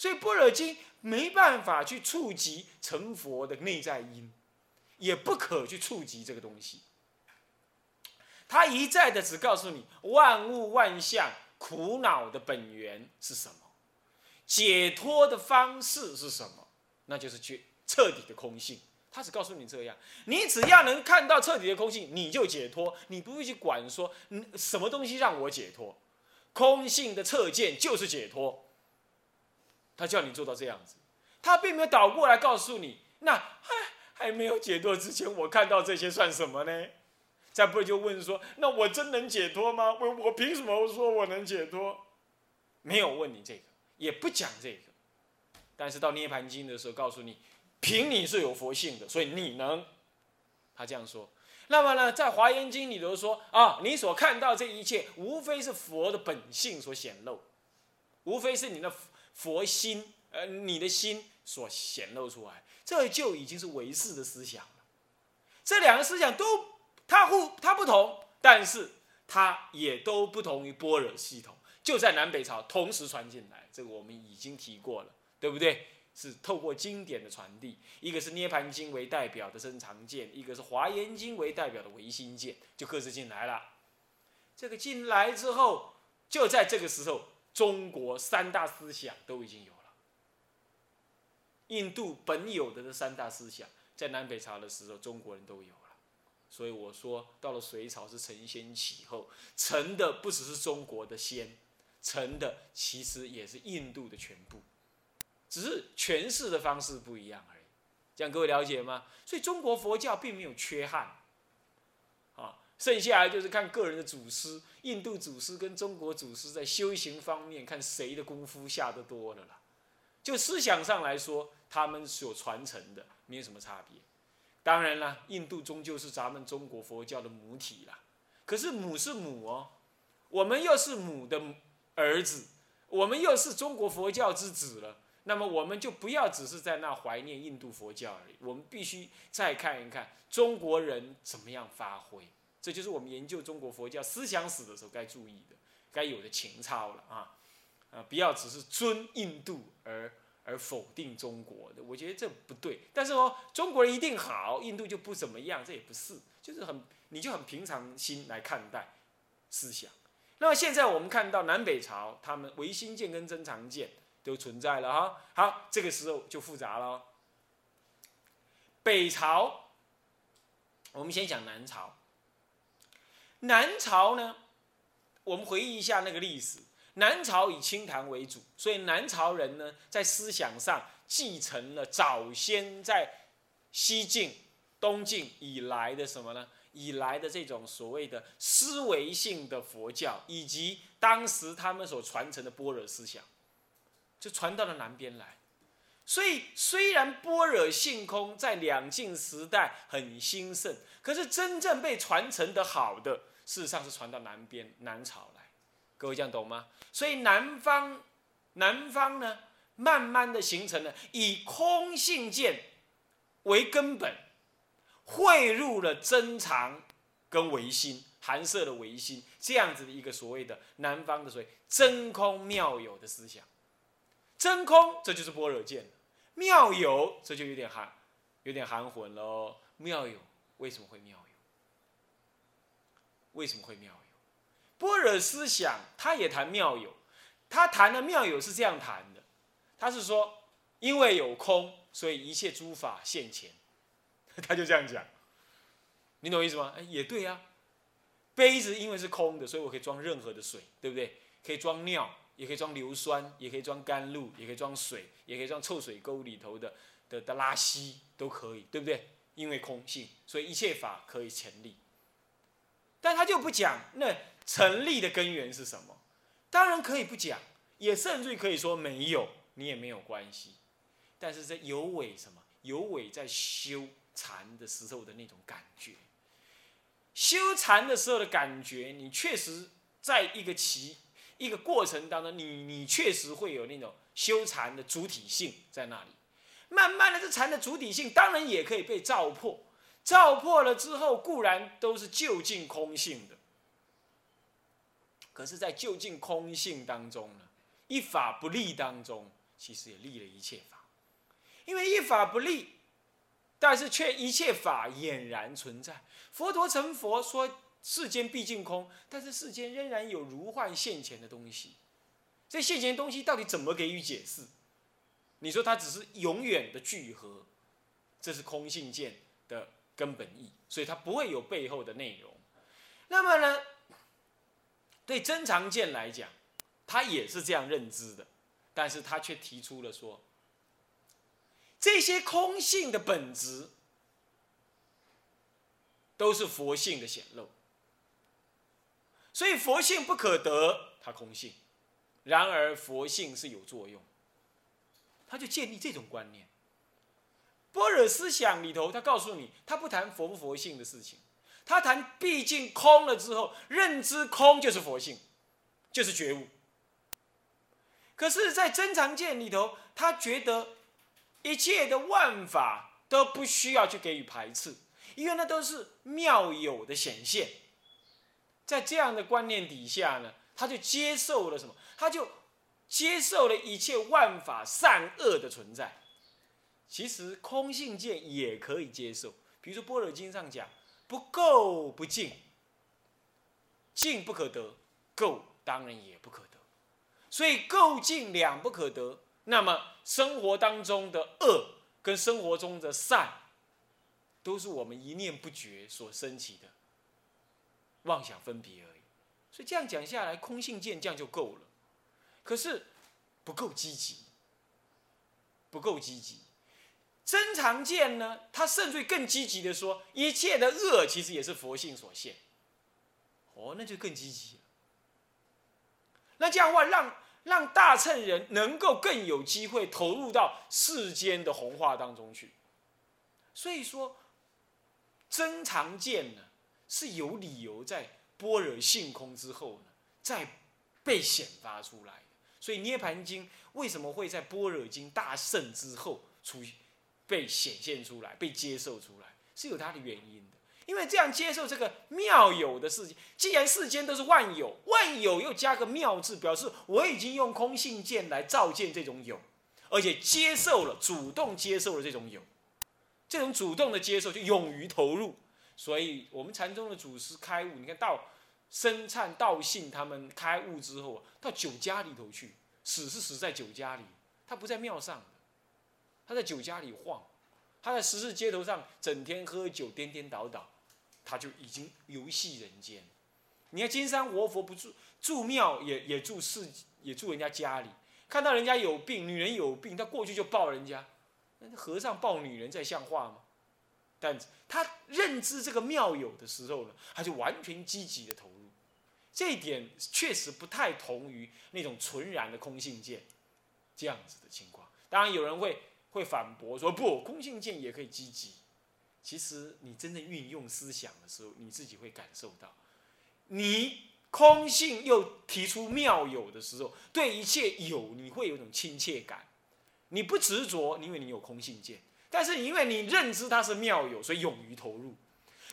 所以般若经没办法去触及成佛的内在因，也不可去触及这个东西。他一再的只告诉你万物万象苦恼的本源是什么，解脱的方式是什么，那就是去彻底的空性。他只告诉你这样，你只要能看到彻底的空性，你就解脱，你不会去管说什么东西让我解脱。空性的测见就是解脱。他叫你做到这样子，他并没有倒过来告诉你，那还还没有解脱之前，我看到这些算什么呢？再不就问说，那我真能解脱吗？我我凭什么说我能解脱？没有问你这个，也不讲这个。但是到涅盘经的时候，告诉你，凭你是有佛性的，所以你能。他这样说。那么呢，在华严经里头说啊，你所看到这一切，无非是佛的本性所显露，无非是你的。佛心，呃，你的心所显露出来，这就已经是唯识的思想了。这两个思想都，它互它不同，但是它也都不同于般若系统，就在南北朝同时传进来。这个我们已经提过了，对不对？是透过经典的传递，一个是涅盘经为代表的增长见，一个是华严经为代表的唯心见，就各自进来了。这个进来之后，就在这个时候。中国三大思想都已经有了，印度本有的这三大思想，在南北朝的时候，中国人都有了。所以我说，到了隋朝是承先启后，成的不只是中国的先，成的其实也是印度的全部，只是诠释的方式不一样而已。这样各位了解吗？所以中国佛教并没有缺憾。剩下来就是看个人的祖师，印度祖师跟中国祖师在修行方面，看谁的功夫下得多了啦。就思想上来说，他们所传承的没有什么差别。当然了，印度终究是咱们中国佛教的母体啦。可是母是母哦，我们又是母的儿子，我们又是中国佛教之子了。那么我们就不要只是在那怀念印度佛教而已，我们必须再看一看中国人怎么样发挥。这就是我们研究中国佛教思想史的时候该注意的、该有的情操了啊！啊，不要只是尊印度而而否定中国的，我觉得这不对。但是哦，中国人一定好，印度就不怎么样，这也不是，就是很你就很平常心来看待思想。那么现在我们看到南北朝，他们唯心见跟真常见都存在了哈。好，这个时候就复杂了。北朝，我们先讲南朝。南朝呢，我们回忆一下那个历史。南朝以清谈为主，所以南朝人呢，在思想上继承了早先在西晋、东晋以来的什么呢？以来的这种所谓的思维性的佛教，以及当时他们所传承的般若思想，就传到了南边来。所以，虽然般若性空在两晋时代很兴盛，可是真正被传承的好的。事实上是传到南边南朝来，各位这样懂吗？所以南方，南方呢，慢慢的形成了以空性见为根本，汇入了真常跟唯心，含摄的唯心这样子的一个所谓的南方的所谓真空妙有的思想。真空这就是般若见了妙有这就有点含，有点含混喽。妙有为什么会妙有？为什么会妙有？般若思想，他也谈妙有，他谈的妙有是这样谈的，他是说，因为有空，所以一切诸法现前，他就这样讲，你懂意思吗？哎，也对呀，杯子因为是空的，所以我可以装任何的水，对不对？可以装尿，也可以装硫酸，也可以装甘露，也可以装水，也可以装臭水沟里头的的的拉稀，都可以，对不对？因为空性，所以一切法可以成立。但他就不讲那成立的根源是什么，当然可以不讲，也甚至可以说没有，你也没有关系。但是在有为什么？有为在修禅的时候的那种感觉，修禅的时候的感觉，你确实在一个其一个过程当中，你你确实会有那种修禅的主体性在那里。慢慢的，这禅的主体性当然也可以被照破。照破了之后，固然都是就近空性的，可是，在就近空性当中呢，一法不立当中，其实也立了一切法，因为一法不立，但是却一切法俨然存在。佛陀成佛说世间毕竟空，但是世间仍然有如幻现前的东西。这现前的东西到底怎么给予解释？你说它只是永远的聚合，这是空性见的根本意，所以它不会有背后的内容。那么呢，对真常见来讲，他也是这样认知的，但是他却提出了说，这些空性的本质都是佛性的显露，所以佛性不可得，它空性；然而佛性是有作用，他就建立这种观念。般若思想里头，他告诉你，他不谈佛不佛性的事情。他谈毕竟空了之后，认知空就是佛性，就是觉悟。可是，在真常见里头，他觉得一切的万法都不需要去给予排斥，因为那都是妙有的显现。在这样的观念底下呢，他就接受了什么？他就接受了一切万法善恶的存在。其实空性见也可以接受，比如说《般若经》上讲。不垢不净，净不可得，垢当然也不可得，所以够净两不可得。那么生活当中的恶跟生活中的善，都是我们一念不觉所升起的妄想分别而已。所以这样讲下来，空性见这样就够了。可是不够积极，不够积极。真常见呢，他甚至更积极的说，一切的恶其实也是佛性所现。哦，那就更积极了。那这样的话，让让大乘人能够更有机会投入到世间的弘化当中去。所以说，真常见呢是有理由在般若性空之后呢，再被显发出来的。所以《涅盘经》为什么会在般若经大圣之后出？被显现出来，被接受出来，是有它的原因的。因为这样接受这个妙有的世界，既然世间都是万有，万有又加个妙字，表示我已经用空性见来照见这种有，而且接受了，主动接受了这种有，这种主动的接受就勇于投入。所以，我们禅宗的祖师开悟，你看到生灿道信他们开悟之后，到酒家里头去，死是死在酒家里，他不在庙上。他在酒家里晃，他在十字街头上整天喝酒，颠颠倒倒，他就已经游戏人间。你看金山活佛不住住庙，也也住世，也住人家家里。看到人家有病，女人有病，他过去就抱人家。那和尚抱女人，在像话吗？但他认知这个妙有的时候呢，他就完全积极的投入。这一点确实不太同于那种纯然的空性见这样子的情况。当然有人会。会反驳说不，空性见也可以积极。其实你真正运用思想的时候，你自己会感受到，你空性又提出妙有的时候，对一切有你会有一种亲切感。你不执着，因为你有空性见；但是因为你认知它是妙有，所以勇于投入。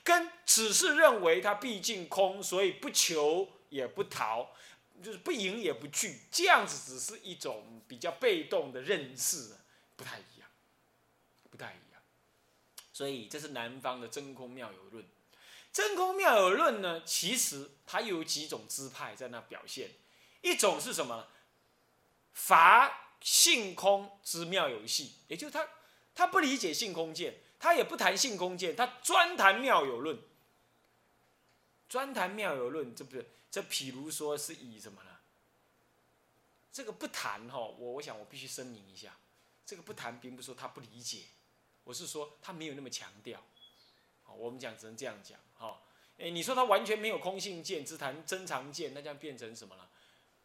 跟只是认为它毕竟空，所以不求也不逃，就是不迎也不惧，这样子只是一种比较被动的认识。不太一样，不太一样，所以这是南方的真空妙有论。真空妙有论呢，其实它有几种支派在那表现。一种是什么？乏性空之妙有系，也就是他他不理解性空见，他也不谈性空见，他专谈妙有论。专谈妙有论，这不是这？譬如说是以什么呢？这个不谈哈，我我想我必须声明一下。这个不谈，并不是说他不理解，我是说他没有那么强调。好，我们讲只能这样讲。哈，哎，你说他完全没有空性见，只谈真常见，那将变成什么了？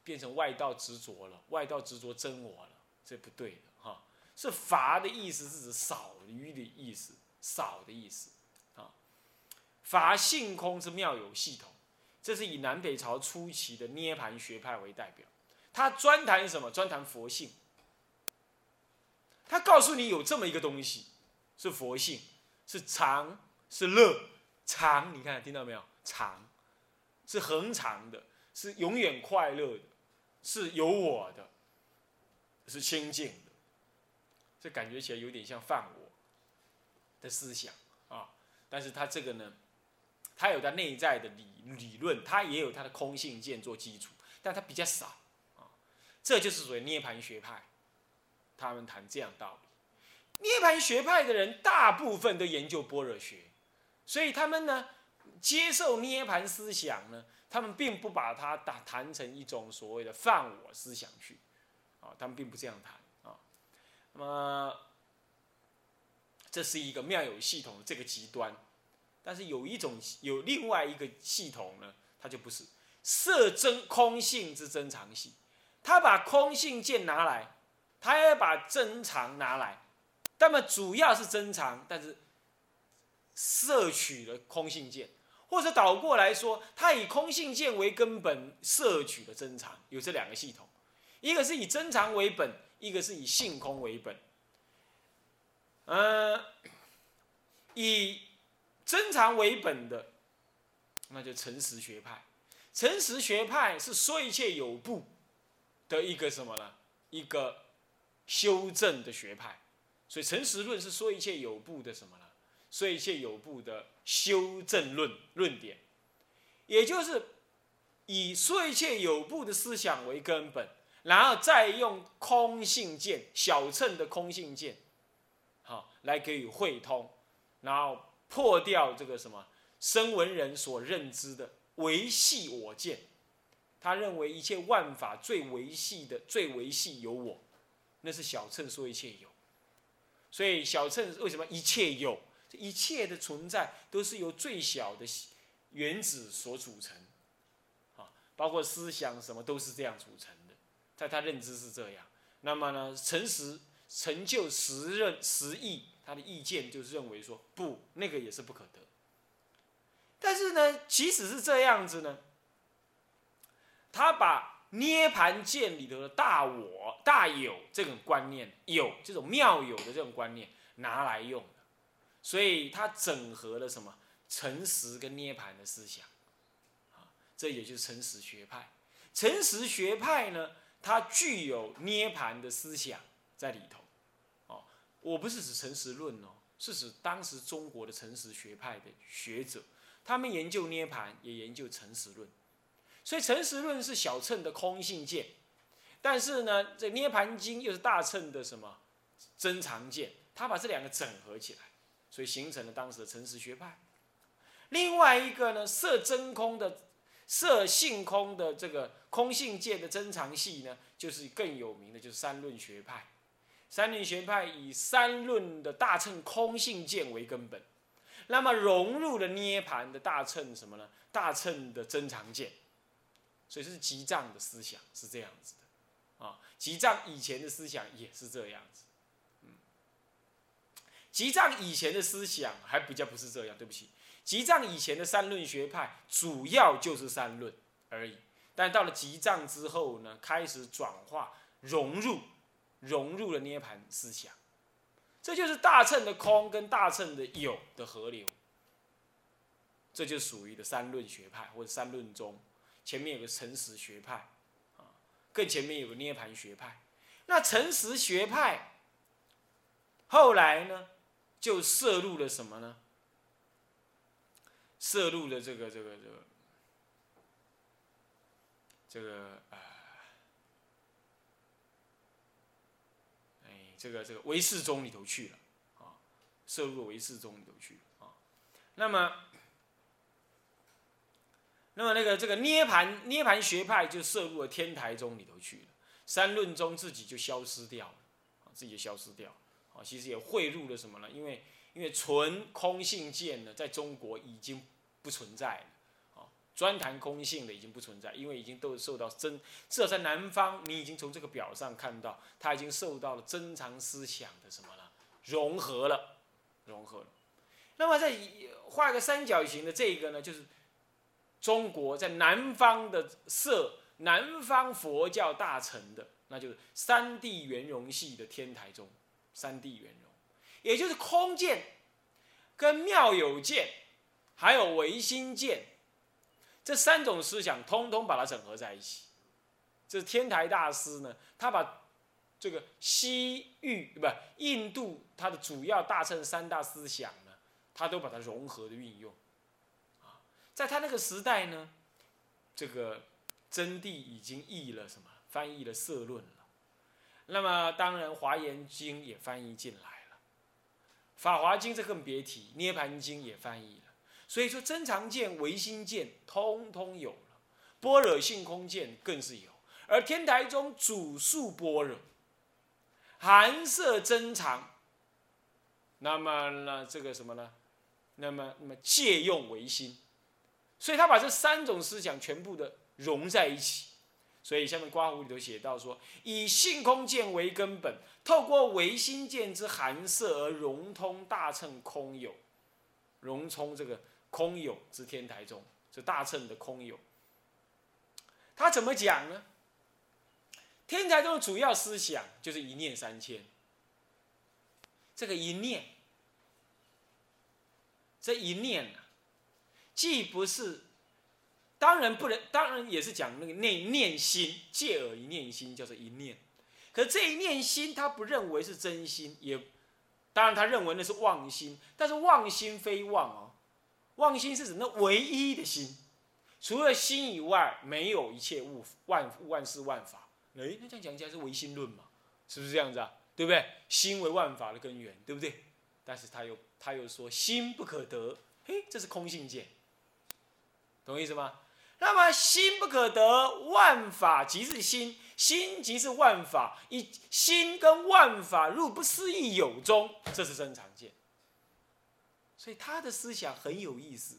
变成外道执着了，外道执着真我了，这不对的。哈，是乏的意思是指少余的意思，少的意思。啊，乏性空之妙有系统，这是以南北朝初期的涅盘学派为代表，他专谈什么？专谈佛性。他告诉你有这么一个东西，是佛性，是常，是乐，常，你看听到没有？常，是恒常的，是永远快乐的，是有我的。是清净的，这感觉起来有点像犯我的思想啊。但是他这个呢，他有他内在的理理论，他也有他的空性见做基础，但他比较少啊。这就是属于涅盘学派，他们谈这样道理。涅盘学派的人大部分都研究般若学，所以他们呢接受涅盘思想呢，他们并不把它打谈成一种所谓的犯我思想去，啊，他们并不这样谈啊。那么这是一个妙有系统的这个极端，但是有一种有另外一个系统呢，它就不是色真空性之真常系，他把空性见拿来，他也把真常拿来。那么主要是增长，但是摄取了空性见，或者倒过来说，它以空性见为根本摄取了增长，有这两个系统，一个是以增长为本，一个是以性空为本。嗯，以增长为本的，那就诚实学派。诚实学派是说一切有部的一个什么呢？一个修正的学派。所以诚实论是说一切有部的什么呢？说一切有部的修正论论点，也就是以说一切有部的思想为根本，然后再用空性见小乘的空性见，好来给予会通，然后破掉这个什么声闻人所认知的维系我见，他认为一切万法最维系的最维系有我，那是小乘说一切有。所以小乘为什么一切有？一切的存在都是由最小的原子所组成，啊，包括思想什么都是这样组成的，在他认知是这样。那么呢，诚实成就实认实意，他的意见就是认为说不，那个也是不可得。但是呢，即使是这样子呢，他把。涅盘见里头的大我、大有这种观念，有这种妙有的这种观念拿来用的，所以它整合了什么诚实跟涅盘的思想，啊，这也就是诚实学派。诚实学派呢，它具有涅盘的思想在里头，哦，我不是指诚实论哦，是指当时中国的诚实学派的学者，他们研究涅盘，也研究诚实论。所以诚实论是小乘的空性见，但是呢，这涅盘经又是大乘的什么真常见，他把这两个整合起来，所以形成了当时的诚实学派。另外一个呢，色真空的色性空的这个空性界的真常系呢，就是更有名的，就是三论学派。三论学派以三论的大乘空性见为根本，那么融入了涅盘的大乘什么呢？大乘的真常见。所以是吉藏的思想是这样子的，啊，吉藏以前的思想也是这样子，嗯，吉藏以前的思想还比较不是这样，对不起，吉藏以前的三论学派主要就是三论而已，但到了吉藏之后呢，开始转化融入，融入了涅盘思想，这就是大乘的空跟大乘的有的河流，这就属于的三论学派或者三论宗。前面有个诚实学派，啊，更前面有个涅盘学派。那诚实学派后来呢，就摄入了什么呢？摄入了这个这个这个这个啊，哎，这个这个唯识宗里头去了，啊，摄入唯识宗里头去啊。那么。那么那个这个涅盘涅盘学派就摄入了天台宗里头去了，三论宗自己就消失掉了，自己就消失掉，啊，其实也汇入了什么呢？因为因为纯空性见呢，在中国已经不存在了，啊，专谈空性的已经不存在，因为已经都受到真，至少在南方，你已经从这个表上看到，它已经受到了珍藏思想的什么了融合了，融合了。那么再画一个三角形的这个呢，就是。中国在南方的设南方佛教大乘的，那就是三地圆融系的天台宗，三地圆融，也就是空见、跟妙有见，还有唯心见，这三种思想通通把它整合在一起。这天台大师呢，他把这个西域不印度它的主要大乘三大思想呢，他都把它融合的运用，在他那个时代呢，这个真谛已经译了什么？翻译了社论了，那么当然华严经也翻译进来了，法华经这更别提，涅盘经也翻译了，所以说真常见、唯心见通通有了，般若性空见更是有，而天台宗主述般若，含摄真常，那么呢这个什么呢？那么那么借用唯心，所以他把这三种思想全部的融在一起。所以下面刮胡里头写到说，以性空见为根本，透过唯心见之含摄而融通大乘空有，融通这个空有之天台中，这大乘的空有。他怎么讲呢？天台中的主要思想就是一念三千。这个一念，这一念啊，既不是。当然不能，当然也是讲那个念念心，借耳一念心叫做一念。可这一念心，他不认为是真心，也当然他认为那是妄心。但是妄心非妄哦，妄心是指那唯一的心，除了心以外，没有一切物万万事万法。哎，那这样讲起来是唯心论嘛？是不是这样子啊？对不对？心为万法的根源，对不对？但是他又他又说心不可得，嘿，这是空性见，懂意思吗？那么心不可得，万法即是心，心即是万法，以心跟万法入不思议有中，这是真常见。所以他的思想很有意思，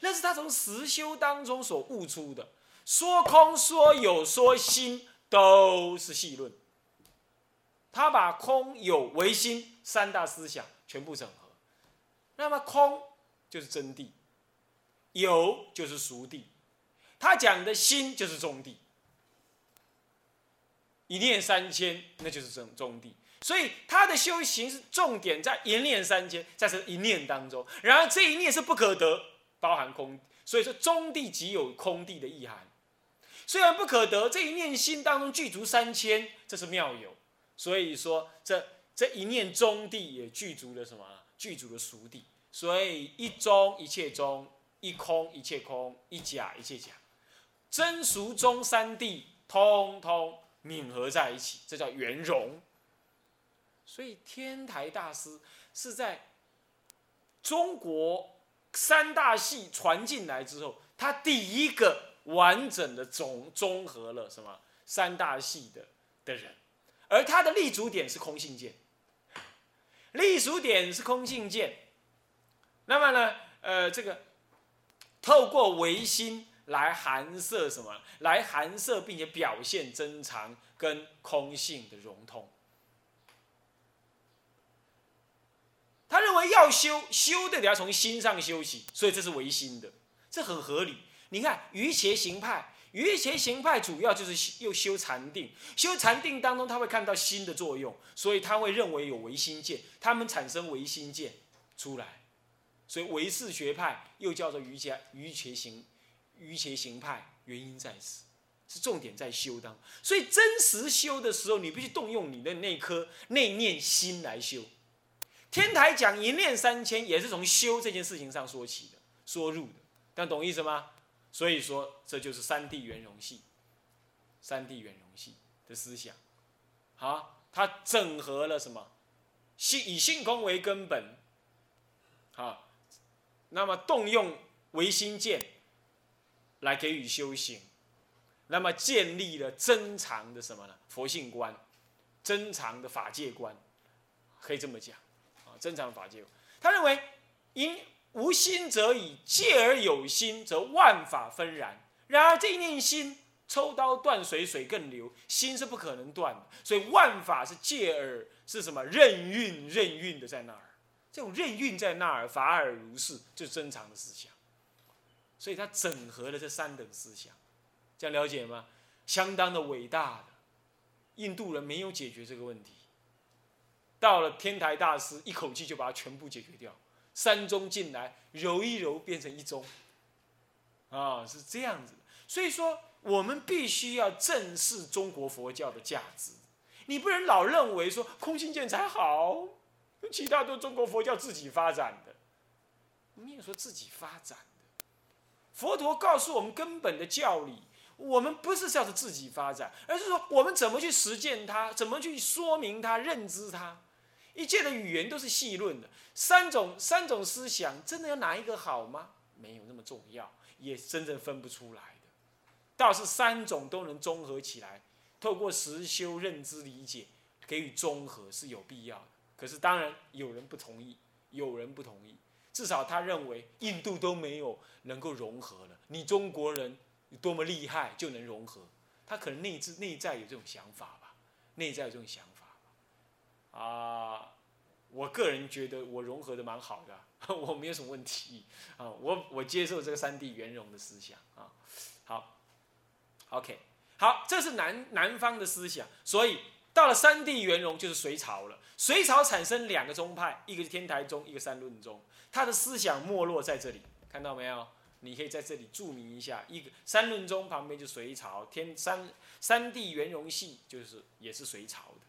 那是他从实修当中所悟出的，说空说有说心都是细论。他把空有唯心三大思想全部整合，那么空就是真谛，有就是熟地。他讲的心就是中地，一念三千，那就是中中地。所以他的修行是重点在一念三千，在这一念当中。然而这一念是不可得，包含空，所以说中地即有空地的意涵。虽然不可得，这一念心当中具足三千，这是妙有。所以说这这一念中地也具足了什么？具足了熟地。所以一中一切中，一空一切空，一假一切假。真俗中三谛通通泯合在一起，这叫圆融。所以天台大师是在中国三大系传进来之后，他第一个完整的总综合了什么三大系的的人，而他的立足点是空性见，立足点是空性见。那么呢，呃，这个透过唯心。来含摄什么？来含摄，并且表现真常跟空性的融通。他认为要修修的，得要从心上修起，所以这是唯心的，这很合理。你看瑜伽行派，瑜伽行派主要就是又修禅定，修禅定当中他会看到心的作用，所以他会认为有唯心见，他们产生唯心见出来，所以唯识学派又叫做瑜伽瑜伽行。瑜伽行派原因在此，是重点在修当，所以真实修的时候，你必须动用你的那颗内念心来修。天台讲一念三千，也是从修这件事情上说起的，说入的，但懂意思吗？所以说，这就是三谛圆融系，三谛圆融系的思想，好，它整合了什么？性以性空为根本，好，那么动用唯心见。来给予修行，那么建立了真常的什么呢？佛性观，真常的法界观，可以这么讲啊，真常法界。他认为，因无心则已，借而有心，则万法纷然。然而这一念心，抽刀断水，水更流，心是不可能断的。所以万法是借而是什么？任运任运的在那儿，这种任运在那儿，法尔如是，就是真常的思想。所以他整合了这三等思想，这样了解吗？相当的伟大的，印度人没有解决这个问题，到了天台大师一口气就把它全部解决掉，三宗进来揉一揉变成一宗，啊，是这样子。所以说，我们必须要正视中国佛教的价值，你不能老认为说空心剑才好，其他都中国佛教自己发展的。你也说自己发展的，佛陀告诉我们根本的教理，我们不是叫做自己发展，而是说我们怎么去实践它，怎么去说明它、认知它。一切的语言都是细论的，三种三种思想，真的要哪一个好吗？没有那么重要，也真正分不出来的。倒是三种都能综合起来，透过实修认知理解，给予综合是有必要的。可是当然有人不同意，有人不同意。至少他认为印度都没有能够融合了，你中国人多么厉害就能融合？他可能内置内在有这种想法吧，内在有这种想法吧。啊，我个人觉得我融合的蛮好的，我没有什么问题啊，我我接受这个三地圆融的思想啊。好，OK，好，这是南南方的思想，所以到了三地圆融就是隋朝了。隋朝产生两个宗派，一个是天台宗，一个三论宗。他的思想没落在这里，看到没有？你可以在这里注明一下，一个三论宗旁边就隋朝，天三三地圆融系就是也是隋朝的。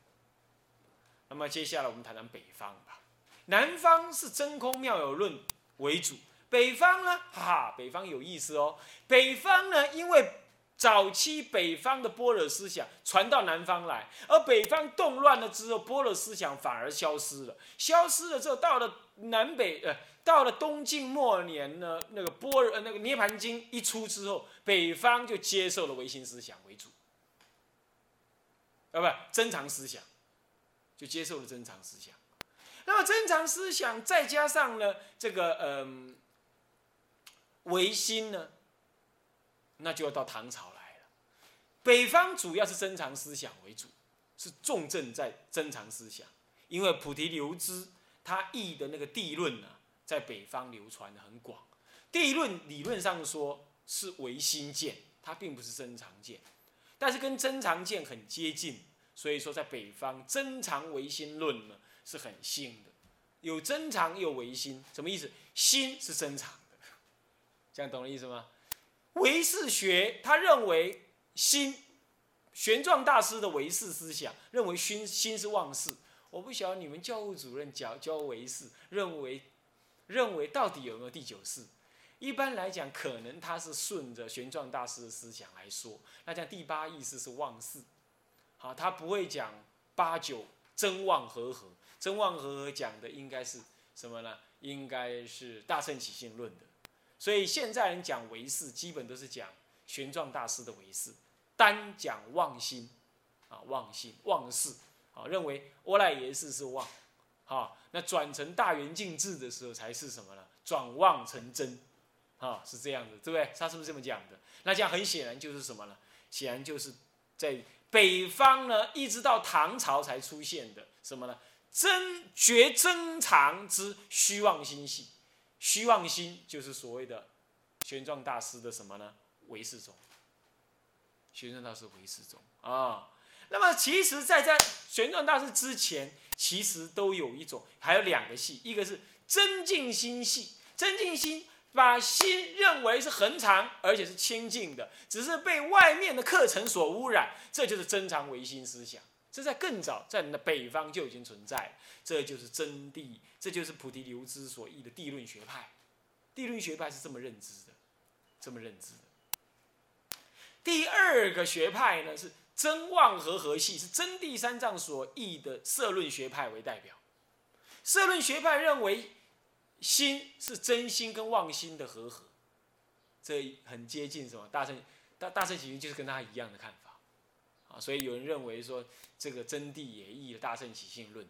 那么接下来我们谈谈北方吧。南方是真空妙有论为主，北方呢，哈哈，北方有意思哦。北方呢，因为早期北方的般若思想传到南方来，而北方动乱了之后，般若思想反而消失了。消失了之后，到了南北，呃，到了东晋末年呢，那个般若，那个涅盘经一出之后，北方就接受了唯心思想为主，啊，不，真常思想，就接受了真常思想。那么真常思想再加上呢，这个嗯，唯心呢？那就要到唐朝来了。北方主要是真常思想为主，是重镇在真常思想，因为菩提流支他译的那个地论呢，在北方流传的很广。地论理论上说是唯心见，它并不是真常见，但是跟真常见很接近，所以说在北方真常唯心论呢是很兴的，有真常又唯心，什么意思？心是真常的，这样懂了意思吗？唯识学，他认为心，玄奘大师的唯识思想认为心心是妄事。我不晓得你们教务主任教教唯识，认为认为到底有没有第九识？一般来讲，可能他是顺着玄奘大师的思想来说，那讲第八意识是妄事，好，他不会讲八九真妄合合，真妄合合讲的应该是什么呢？应该是大乘起信论的。所以现在人讲唯识，基本都是讲玄奘大师的唯识，单讲妄心，啊妄心妄事，啊认为阿赖耶识是妄，啊那转成大圆镜智的时候才是什么呢？转妄成真，啊是这样的，对不对？他是不是这么讲的？那这样很显然就是什么呢？显然就是在北方呢，一直到唐朝才出现的什么呢？真觉真常之虚妄心性。虚妄心就是所谓的玄奘大师的什么呢？唯识宗。玄奘大师唯识宗啊。那么其实，在在玄奘大师之前，其实都有一种，还有两个系，一个是真净心系。真净心把心认为是恒常，而且是清净的，只是被外面的课程所污染，这就是真常唯心思想。这在更早，在你的北方就已经存在，这就是真谛，这就是菩提流支所译的地论学派。地论学派是这么认知的，这么认知的。第二个学派呢是真妄和合系，是真谛三藏所译的色论学派为代表。色论学派认为心是真心跟妄心的和合，这很接近什么？大乘大大乘起信就是跟他一样的看法。啊，所以有人认为说这个真谛也译了《大乘起信论》，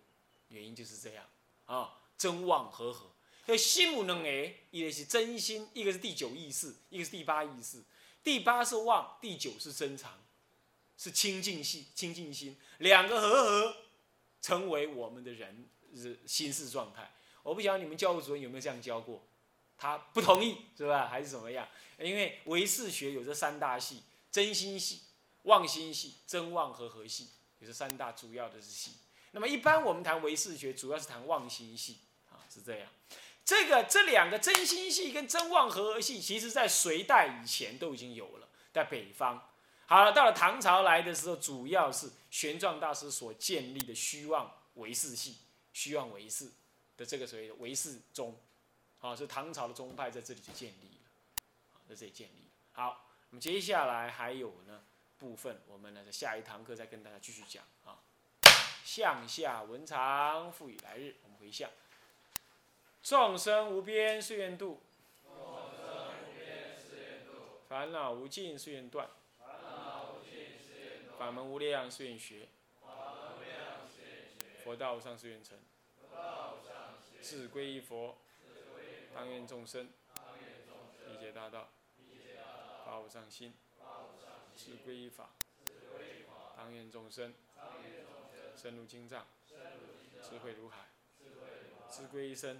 原因就是这样啊，真妄合合。所以心无能诶，一个是真心，一个是第九意识，一个是第八意识。第八是妄，第九是真常，是清净心，清净心两个合合，成为我们的人心事状态。我不晓得你们教务主任有没有这样教过，他不同意是吧？还是怎么样？因为唯识学有这三大系，真心系。妄心系、真妄和合系，有这三大主要的系。那么一般我们谈唯识学，主要是谈妄心系，是这样。这个这两个真心系跟真妄和合系，其实在隋代以前都已经有了，在北方好了，到了唐朝来的时候，主要是玄奘大师所建立的虚妄唯识系，虚妄唯识的这个所谓的唯识宗，啊，是唐朝的宗派在这里就建立了，在这里建立了。好，那么接下来还有呢部分，我们呢在下一堂课再跟大家继续讲啊。向下文长，赋予来日，我们回向。众生无边誓愿度，烦恼无尽誓愿断，法门无量誓愿学，佛道上誓愿成，自归依佛，当愿众生。理解大道，法无上心，智归依法，当愿众生。深入经藏，智慧如海，智归一生。